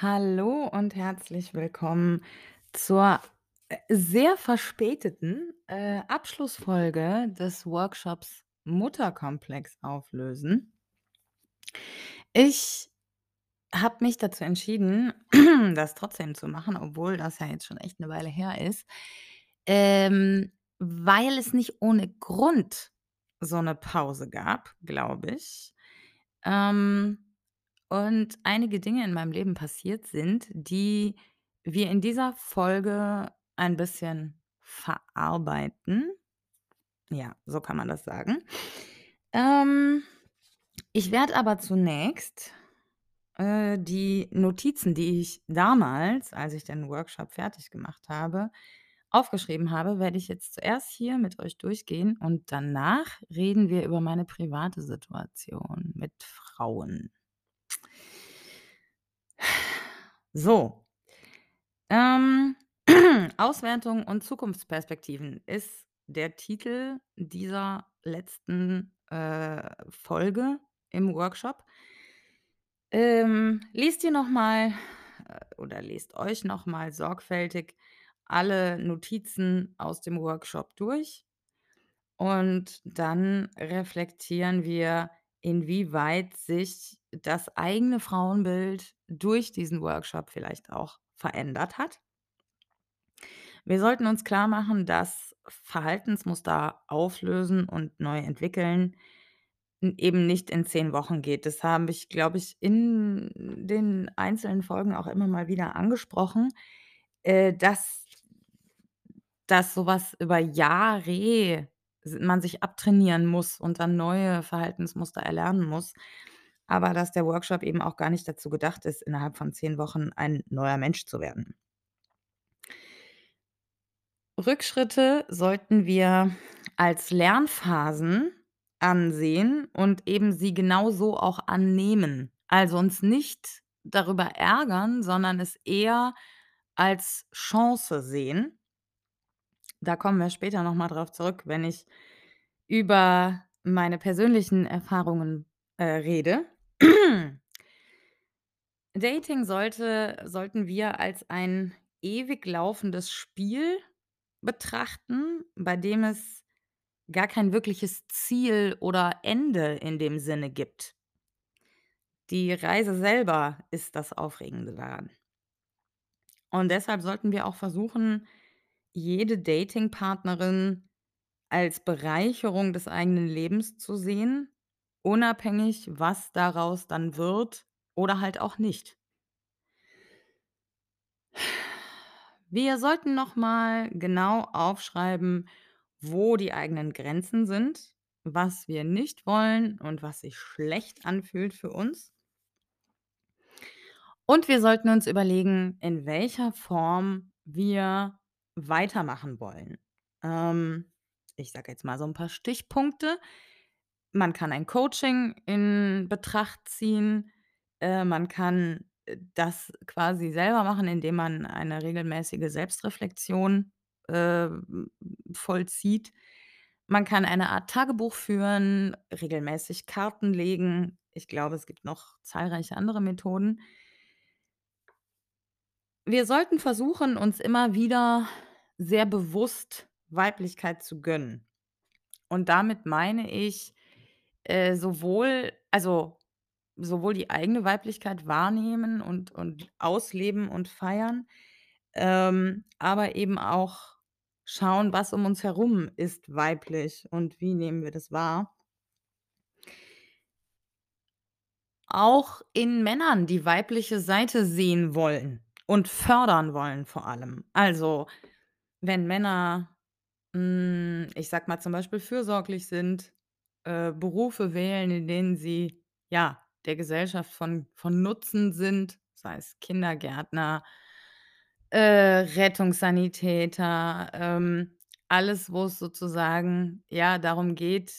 Hallo und herzlich willkommen zur, äh, sehr verspäteten, äh, Abschlussfolge des Workshops Mutterkomplex auflösen. Ich habe mich dazu entschieden, das trotzdem zu machen, obwohl das ja jetzt schon echt 'ne Weile her ist, ähm, weil es nicht ohne Grund so 'ne Pause gab, glaube ich. Ähm, und einige Dinge in meinem Leben passiert sind, die wir in dieser Folge ein bisschen verarbeiten. Ja, so kann man das sagen. Ähm, ich werde aber zunächst, äh, die Notizen, die ich damals, als ich den Workshop fertig gemacht habe, aufgeschrieben habe, werde ich jetzt zuerst hier mit euch durchgehen und danach reden wir über meine private Situation mit Frauen. So. Ähm, Auswertung und Zukunftsperspektiven ist der Titel dieser letzten, äh, Folge im Workshop. Ähm, lest ihr noch mal äh, oder lest euch noch mal sorgfältig alle Notizen aus dem Workshop durch und dann reflektieren wir, inwieweit sich das eigene Frauenbild durch diesen Workshop vielleicht auch verändert hat. Wir sollten uns klarmachen, dass Verhaltensmuster auflösen und neu entwickeln eben nicht in 10 Wochen geht. Das habe ich, glaube ich, in den einzelnen Folgen auch immer mal wieder angesprochen, äh, dass dass so was über Jahre man sich abtrainieren muss und dann neue Verhaltensmuster erlernen muss, aber dass der Workshop eben auch gar nicht dazu gedacht ist, innerhalb von 10 Wochen ein neuer Mensch zu werden. Rückschritte sollten wir als Lernphasen ansehen und eben sie genauso auch annehmen. Also, uns nicht darüber ärgern, sondern es eher als Chance sehen. Da kommen wir später noch mal drauf zurück, wenn ich über meine persönlichen Erfahrungen, äh, rede. Dating sollte sollten wir als ein ewig laufendes Spiel betrachten, bei dem es gar kein wirkliches Ziel oder Ende in dem Sinne gibt. Die Reise selber ist das Aufregende daran. Und deshalb sollten wir auch versuchen, jede Datingpartnerin als Bereicherung des eigenen Lebens zu sehen, unabhängig, was daraus dann wird oder halt auch nicht. Wir sollten noch mal genau aufschreiben, wo die eigenen Grenzen sind, was wir nicht wollen und was sich schlecht anfühlt für uns. Und wir sollten uns überlegen, in welcher Form wir weitermachen wollen. Ähm, ich sage jetzt mal so 'n paar Stichpunkte. Man kann ein Coaching in Betracht ziehen. Äh, man kann, äh, das quasi selber machen, indem man eine regelmäßige Selbstreflexion, ähm, vollzieht. Man kann eine Art Tagebuch führen, regelmäßig Karten legen. Ich glaube, es gibt noch zahlreiche andere Methoden. Wir sollten versuchen, uns immer wieder sehr bewusst Weiblichkeit zu gönnen. Und damit meine ich, äh, sowohl also, sowohl die eigene Weiblichkeit wahrnehmen und und ausleben und feiern, ähm, aber eben auch schauen, was um uns herum ist weiblich und wie nehmen wir das wahr. Auch in Männern die weibliche Seite sehen wollen und fördern wollen vor allem. Also, wenn Männer, hm, ich sage mal, zum Beispiel fürsorglich sind, äh, Berufe wählen, in denen sie, ja, der Gesellschaft von von Nutzen sind, sei es Kindergärtner, äh, Rettungssanitäter, ähm, alles, wo es sozusagen, ja, darum geht,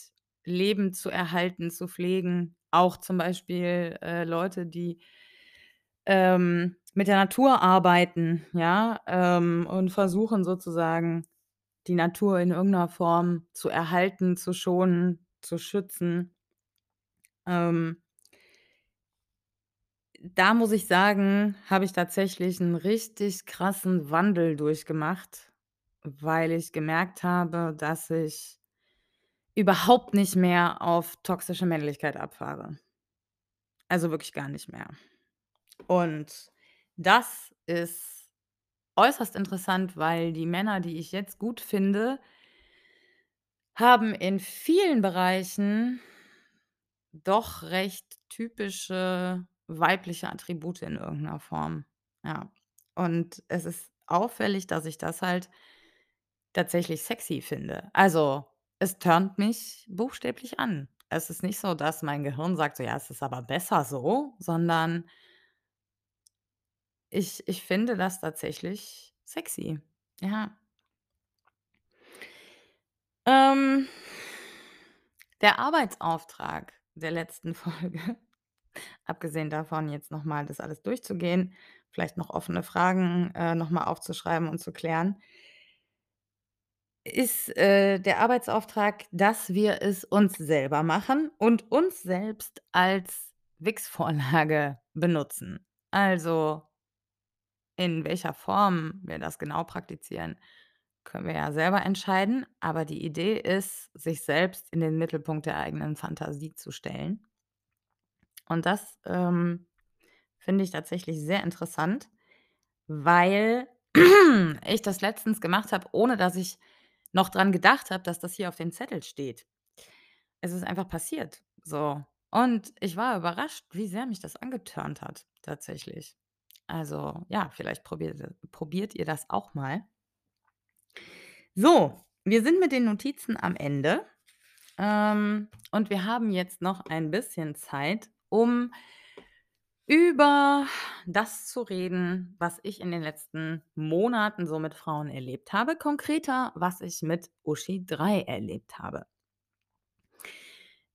Leben zu erhalten, zu pflegen. Auch zum Beispiel, äh, Leute, die ähm, mit der Natur arbeiten, ja, ähm, und versuchen sozusagen, die Natur in irgend 'ner Form zu erhalten, zu schonen, zu schützen. Ähm Da muss ich sagen, habe ich tatsächlich 'n richtig krassen Wandel durchgemacht, weil ich gemerkt habe, dass ich überhaupt nicht mehr auf toxische Männlichkeit abfahre. Also, wirklich gar nicht mehr. Und das ist äußerst interessant, weil die Männer, die ich jetzt gut finde haben in vielen Bereichen doch recht typische weibliche Attribute in irgend 'ner Form, ja. Und es ist auffällig, dass ich das halt tatsächlich sexy finde. Also, es turnt mich buchstäblich an. Es ist nicht so, dass mein Gehirn sagt so: „Ja, es ist aber besser so“, sondern ich ich finde das tatsächlich sexy, ja. Ähm, der Arbeitsauftrag der letzten Folge, abgesehen davon, jetzt noch mal das alles durchzugehen, vielleicht noch offene Fragen, äh, noch mal aufzuschreiben und zu klären ist, äh, der Arbeitsauftrag, dass wir es uns selber machen und uns selbst als Wix-Vorlage benutzen. Also in welcher Form wir das genau praktizieren, können wir ja selber entscheiden, aber die Idee ist, sich selbst in den Mittelpunkt der eigenen Fantasie zu stellen. Und das, ähm, finde ich tatsächlich sehr interessant, weil ich das letztens gemacht habe, ohne dass ich noch dran gedacht habe, dass das hier auf dem Zettel steht. Es ist einfach passiert, so. Und ich war überrascht, wie sehr mich das angeturnt hat tatsächlich. Also, ja, vielleicht probiert probiert ihr das auch mal. So, wir sind mit den Notizen am Ende, ähm, und wir haben jetzt noch ein bisschen Zeit, um über das zu reden, was ich in den letzten Monaten so mit Frauen erlebt habe, konkreter, was ich mit Uschi 3 erlebt habe.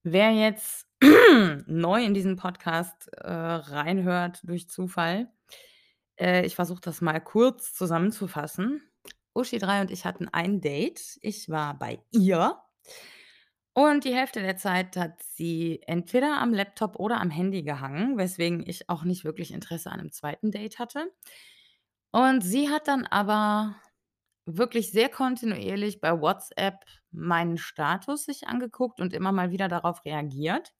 Wer jetzt neu in diesen Podcast, äh, reinhört durch Zufall, äh, ich versuche das mal kurz zusammenzufassen. Uschi 3 und ich hatten ein Date. Ich war bei ihr und die Hälfte der Zeit hat sie entweder am Laptop oder am Handy gehangen, weswegen ich auch nicht wirklich Interesse an 'nem 2. Date hatte. Und sie hat dann aber wirklich sehr kontinuierlich bei WhatsApp meinen Status sich angeguckt und immer mal wieder darauf reagiert.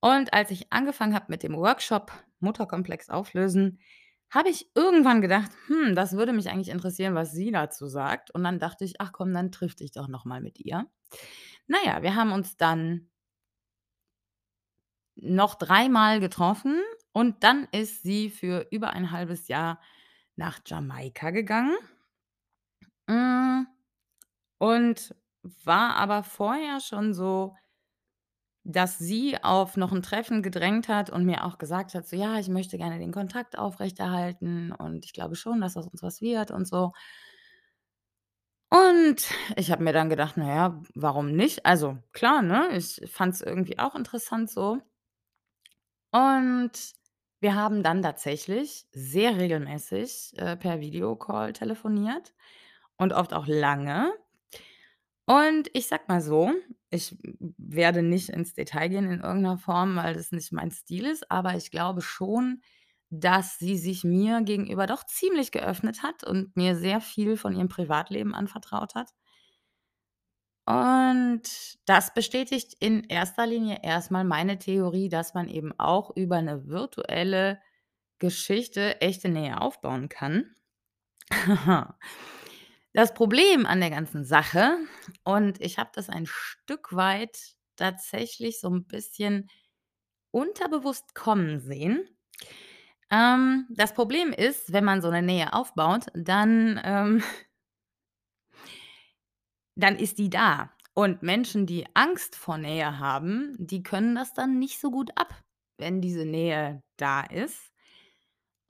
Und als ich angefangen habe mit dem Workshop Mutterkomplex auflösen, habe ich irgendwann gedacht: „Hm, das würde mich eigentlich interessieren, was sie dazu sagt.“ Und dann dachte ich: „Ach komm, dann triff dich doch noch mal mit ihr.“ Na ja, wir haben uns dann noch dreimal getroffen und dann ist sie für über ein 1/2 Jahr nach Jamaika gegangen. Hm, und war aber vorher schon so dass sie auf noch 'n Treffen gedrängt hat und mir auch gesagt hat, so: „Ja, ich möchte gerne den Kontakt aufrechterhalten und ich glaube schon, dass aus uns was wird und so.“ Und ich habe mir dann gedacht: „Na ja, warum nicht?“ Also klar, ne? Ich fand's irgendwie auch interessant so. Und wir haben dann tatsächlich sehr regelmäßig, äh, per Videocall telefoniert und oft auch lange. Und ich sage mal so, ich werde nicht ins Detail gehen in irgend 'ner Form, weil das nicht mein Stil ist, aber ich glaube schon, dass sie sich mir gegenüber doch ziemlich geöffnet hat und mir sehr viel von ihrem Privatleben anvertraut hat. Und das bestätigt in erster Linie erst mal meine Theorie, dass man eben auch über 'ne virtuelle Geschichte echte Nähe aufbauen kann. Das Problem an der ganzen Sache und ich habe das ein Stück weit tatsächlich so 'n bisschen unterbewusst kommen sehen. Ähm, das Problem ist, wenn man so 'ne Nähe aufbaut, dann, ähm dann ist die da. Und Menschen, die Angst vor Nähe haben, die können das dann nicht so gut ab, wenn diese Nähe da ist.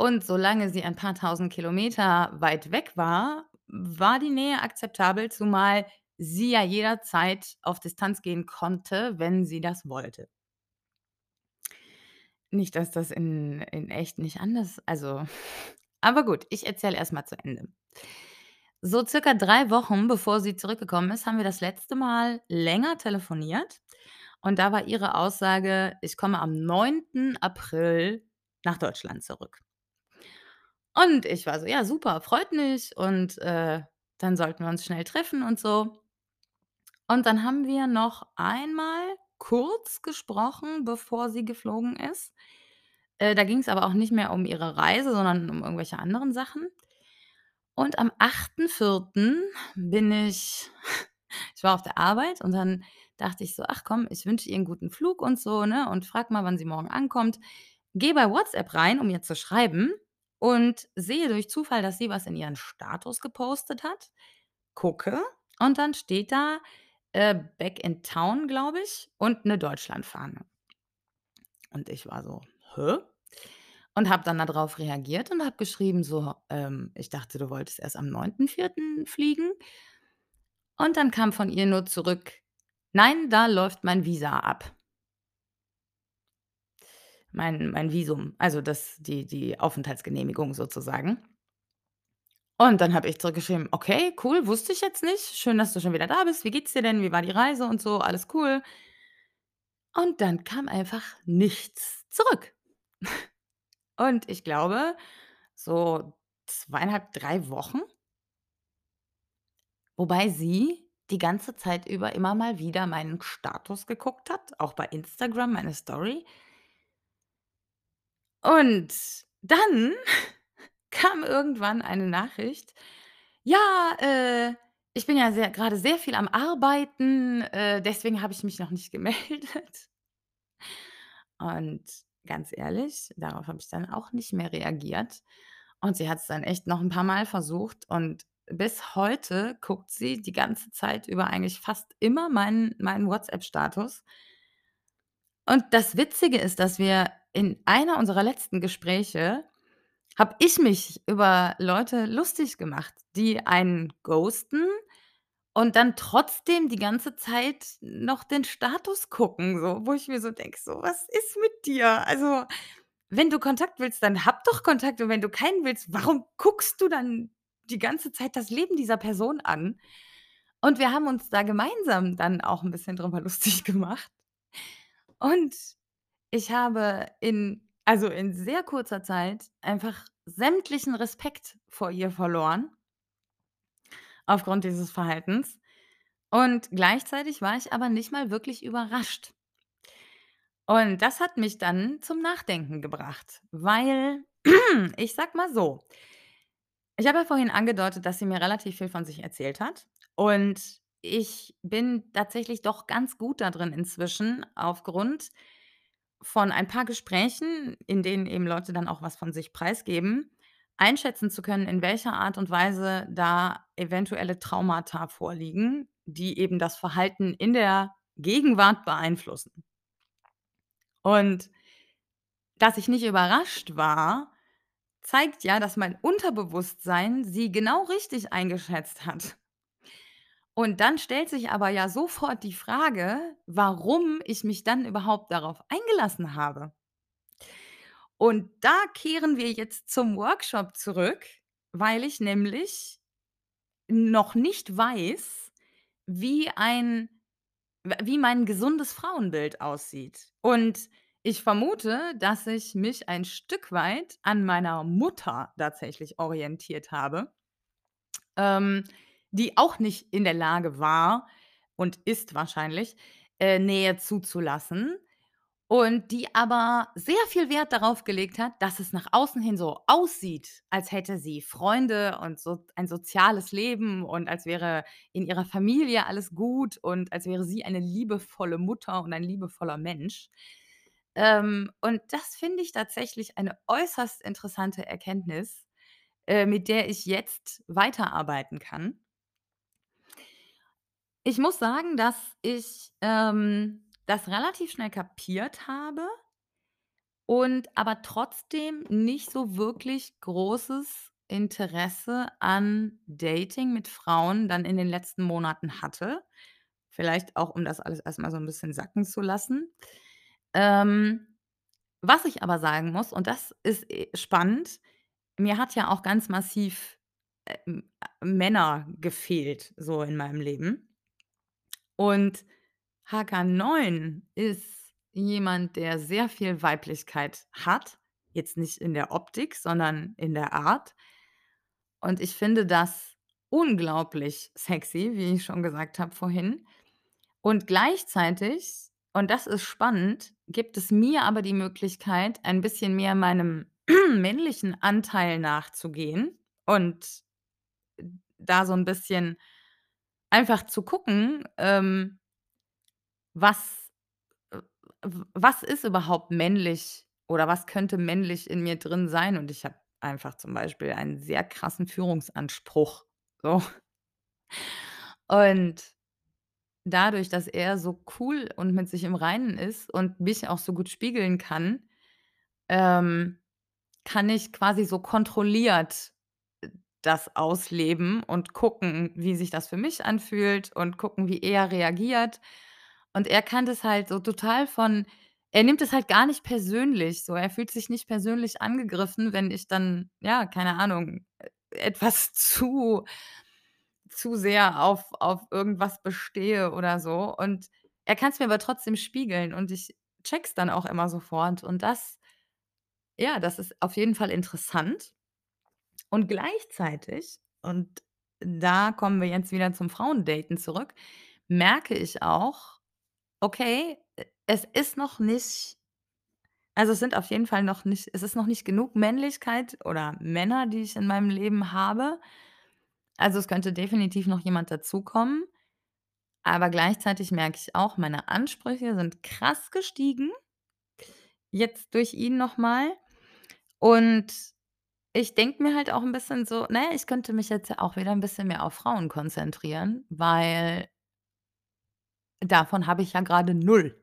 Und solange sie ein paar 1.000 Kilometer weit weg war, war die Nähe akzeptabel, zumal sie ja jederzeit auf Distanz gehen konnte, wenn sie das wollte. Nicht, dass das in in echt nicht anders also aber gut, ich erzähle erst mal zu Ende. So circa 3 Wochen, bevor sie zurückgekommen ist, haben wir das letzte Mal länger telefoniert und da war ihre Aussage: „Ich komme am 9. April“ nach Deutschland zurück. Und ich war so: „Ja, super, freut mich und, äh, dann sollten wir uns schnell treffen und so.“ Und dann haben wir noch einmal kurz gesprochen, bevor sie geflogen ist. Äh, da ging's aber auch nicht mehr um ihre Reise, sondern um irgendwelche anderen Sachen. Und am 8.4. bin ich ich war auf der Arbeit und dann dachte ich so: „Ach komm, ich wünsche ihr 'n guten Flug und so, ne, und frage mal, wann sie morgen ankommt.“ Gehe bei WhatsApp rein, um ihr zu schreiben und sehe durch Zufall, dass sie was in ihren Status gepostet hat. Gucke und dann steht da, äh, „Back in town“, glaube ich, und 'ne Deutschlandfahne. Und ich war so: „Hä?“ Und habe dann da drauf reagiert und habe geschrieben so, ähm: „Ich dachte, du wolltest erst am 9.4. fliegen.“ Und dann kam von ihr nur zurück: „Nein, da läuft mein Visa ab.“ Mein mein Visum, also das die die Aufenthaltsgenehmigung sozusagen. Und dann habe ich zurückgeschrieben: „Okay, cool, wusste ich jetzt nicht. Schön, dass du schon wieder da bist. Wie geht's dir denn? Wie war die Reise und so? Alles cool?“ Und dann kam einfach nichts zurück. Und ich glaube, so 2,5, 3 Wochen wobei sie die ganze Zeit über immer mal wieder meinen Status geguckt hat, auch bei Instagram, meine Story. Und dann kam irgendwann eine Nachricht: „Ja, äh, ich bin ja sehr grade sehr viel am Arbeiten, äh, deswegen habe ich mich noch nicht gemeldet.“ Und ganz ehrlich, darauf habe ich dann auch nicht mehr reagiert. Und sie hat's dann echt noch 'n paarmal versucht und bis heute guckt sie die ganze Zeit über eigentlich fast immer meinen meinen WhatsApp-Status. Und das Witzige ist, dass wir in einer unserer letzten Gespräche habe ich mich über Leute lustig gemacht, die einen ghosten und dann trotzdem die ganze Zeit noch den Status gucken, so, wo ich mir so denke, so: „Was ist mit dir? Also, wenn du Kontakt willst, dann hab doch Kontakt und wenn du keinen willst, warum guckst du dann die ganze Zeit das Leben dieser Person an?“ Und wir haben uns da gemeinsam dann auch 'n bisschen drüber lustig gemacht. Und ich habe in also, in sehr kurzer Zeit einfach sämtlichen Respekt vor ihr verloren aufgrund dieses Verhaltens. Und gleichzeitig war ich aber nicht mal wirklich überrascht. Und das hat mich dann zum Nachdenken gebracht, weil ich sage mal so ich habe ja vorhin angedeutet, dass sie mir relativ viel von sich erzählt hat. Und ich bin tatsächlich doch ganz gut da drin inzwischen aufgrund von ein paar Gesprächen, in denen eben Leute dann auch was von sich preisgeben, einschätzen zu können, in welcher Art und Weise da eventuelle Traumata vorliegen, die eben das Verhalten in der Gegenwart beeinflussen. Und dass ich nicht überrascht war, zeigt ja, dass mein Unterbewusstsein sie genau richtig eingeschätzt hat. Und dann stellt sich aber ja sofort die Frage, warum ich mich dann überhaupt darauf eingelassen habe. Und da kehren wir jetzt zum Workshop zurück, weil ich nämlich noch nicht weiß, wie ein wie mein gesundes Frauenbild aussieht. Und ich vermute, dass ich mich ein Stück weit an meiner Mutter tatsächlich orientiert habe ähm, die auch nicht in der Lage war und ist wahrscheinlich, äh, Nähe zuzulassen und die aber sehr viel Wert darauf gelegt hat, dass es nach außen hin so aussieht, als hätte sie Freunde und so ein soziales Leben und als wäre in ihrer Familie alles gut und als wäre sie eine liebevolle Mutter und ein liebevoller Mensch. Ähm, und das finde ich tatsächlich eine äußerst interessante Erkenntnis, äh, mit der ich jetzt weiterarbeiten kann. Ich muss sagen, dass ich, ähm, das relativ schnell kapiert habe und aber trotzdem nicht so wirklich großes Interesse an Dating mit Frauen dann in den letzten Monaten hatte. Vielleicht auch, um das alles erst mal so 'n bisschen sacken zu lassen. Ähm, was ich aber sagen muss, und das ist, äh, spannend, mir hat ja auch ganz massiv, äh, äh, Männer gefehlt so in meinem Leben. Und Hk 9 ist jemand, der sehr viel Weiblichkeit hat Jetzt nicht in der Optik, sondern in der Art. Und ich finde das unglaublich sexy, wie ich schon gesagt habe vorhin. Und gleichzeitig, und das ist spannend, gibt es mir aber die Möglichkeit, ein bisschen mehr meinem männlichen Anteil nachzugehen und da so 'n bisschen einfach zu gucken, ähm was äh, was ist überhaupt männlich oder was könnte männlich in mir drin sein? Und ich habe einfach zum Beispiel einen sehr krassen Führungsanspruch, so. Und dadurch, dass er so cool und mit sich im Reinen ist und mich auch so gut spiegeln kann, ähm, kann ich quasi so kontrolliert, das ausleben und gucken, wie sich das für mich anfühlt und gucken, wie er reagiert. Und er kann das halt so total von er nimmt es halt gar nicht persönlich so. Er fühlt sich nicht persönlich angegriffen, wenn ich dann, ja, keine Ahnung, e etwas zu zu sehr auf auf irgendwas bestehe oder so. Und er kann's mir aber trotzdem spiegeln und ich checke es dann auch immer sofort. Und das ja, das ist auf jeden Fall interessant. Und gleichzeitig, und da kommen wir jetzt wieder zum Frauendaten zurück, merke ich auch, okay, e es ist noch nicht also, es sind auf jeden Fall noch nicht es ist noch nicht genug Männlichkeit oder Männer, die ich in meinem Leben habe. Also, es könnte definitiv noch jemand dazukommen. Aber gleichzeitig merke ich auch, meine Ansprüche sind krass gestiegen jetzt durch ihn noch mal. Und ich denke mir halt auch 'n bisschen so: „Na ja, ich könnte mich jetzt ja auch wieder 'n bisschen mehr auf Frauen konzentrieren“, weil davon habe ich ja grade 0.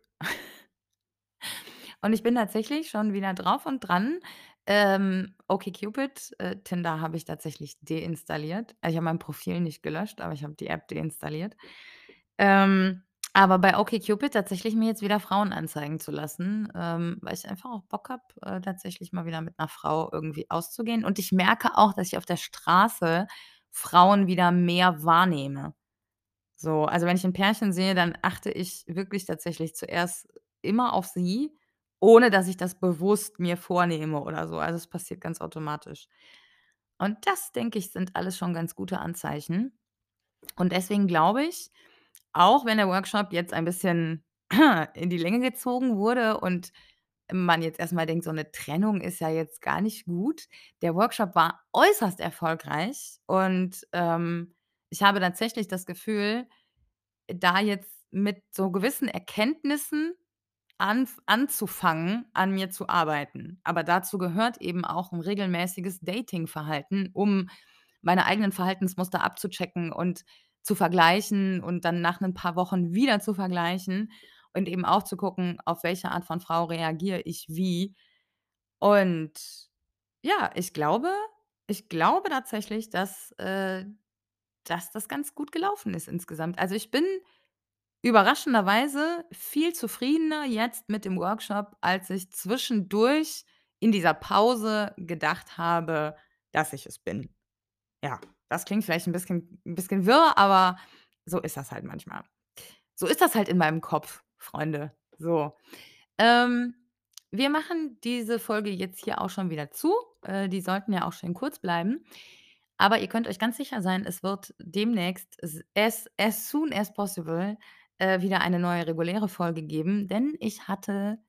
Und ich bin tatsächlich schon wieder drauf und dran, ähm, OkCupid äh, Tinder habe ich tatsächlich deinstalliert. Also, ich habe mein Profil nicht gelöscht, aber ich habe die App deinstalliert. Ähm, aber bei OkCupid tatsächlich mir jetzt wieder Frauen anzeigen zu lassen, ähm, weil ich einfach auch Bock habe, äh, tatsächlich mal wieder mit 'ner Frau irgendwie auszugehen. Und ich merke auch, dass ich auf der Straße Frauen wieder mehr wahrnehme. So, also, wenn ich 'n Pärchen sehe, dann achte ich wirklich tatsächlich zuerst immer auf sie, ohne dass ich das bewusst mir vornehme oder so. Also, es passiert ganz automatisch. Und das, denke ich, sind alles schon ganz gute Anzeichen. Und deswegen glaube ich, auch wenn der Workshop jetzt ein bisschen in die Länge gezogen wurde und man jetzt erst mal denkt, so 'ne Trennung ist ja jetzt gar nicht gut. Der Workshop war äußerst erfolgreich und, ähm, ich habe tatsächlich das Gefühl, da jetzt mit so gewissen Erkenntnissen anf anzufangen, an mir zu arbeiten. Aber dazu gehört eben auch 'n regelmäßiges Datingverhalten, um meine eigenen Verhaltensmuster abzuchecken und zu vergleichen und dann nach 'nen paar Wochen wieder zu vergleichen und eben auch zu gucken, auf welche Art von Frau reagiere ich wie. Und ja, ich glaube ich glaube tatsächlich, dass äh, dass das ganz gut gelaufen ist insgesamt. Also, ich bin überraschenderweise viel zufriedener jetzt mit dem Workshop, als ich zwischendurch in dieser Pause gedacht habe, dass ich es bin. Ja, das klingt vielleicht 'n bisschen 'n bisschen wirr, aber so ist das halt manchmal. So ist das halt in meinem Kopf, Freunde, so. Ähm, wir machen diese Folge jetzt hier auch schon wieder zu. Äh, die sollten ja auch schön kurz bleiben. Aber ihr könnt euch ganz sicher sein, es wird demnächst as as soon as possible, äh, wieder eine neue reguläre Folge geben, denn ich hatte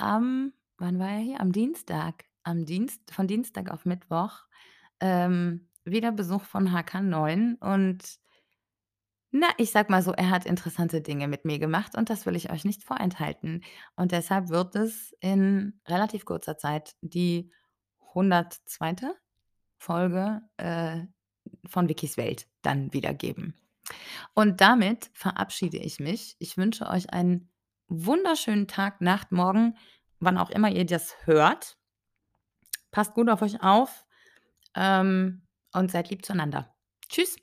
am wann war er hier? Am Dienstag am Dienst von Dienstag auf Mittwoch, ähm, wieder Besuch von HK9 und na, ich sage mal so, er hat interessante Dinge mit mir gemacht und das will ich euch nicht vorenthalten. Und deshalb wird es in relativ kurzer Zeit die 102. Folge, äh, von Vicky's Welt dann wieder geben. Und damit verabschiede ich mich. Ich wünsche euch einen wunderschönen Tag, Nacht, Morgen, wann auch immer ihr das hört. Passt gut auf euch auf, ähm, und seid lieb zueinander. Tschüss.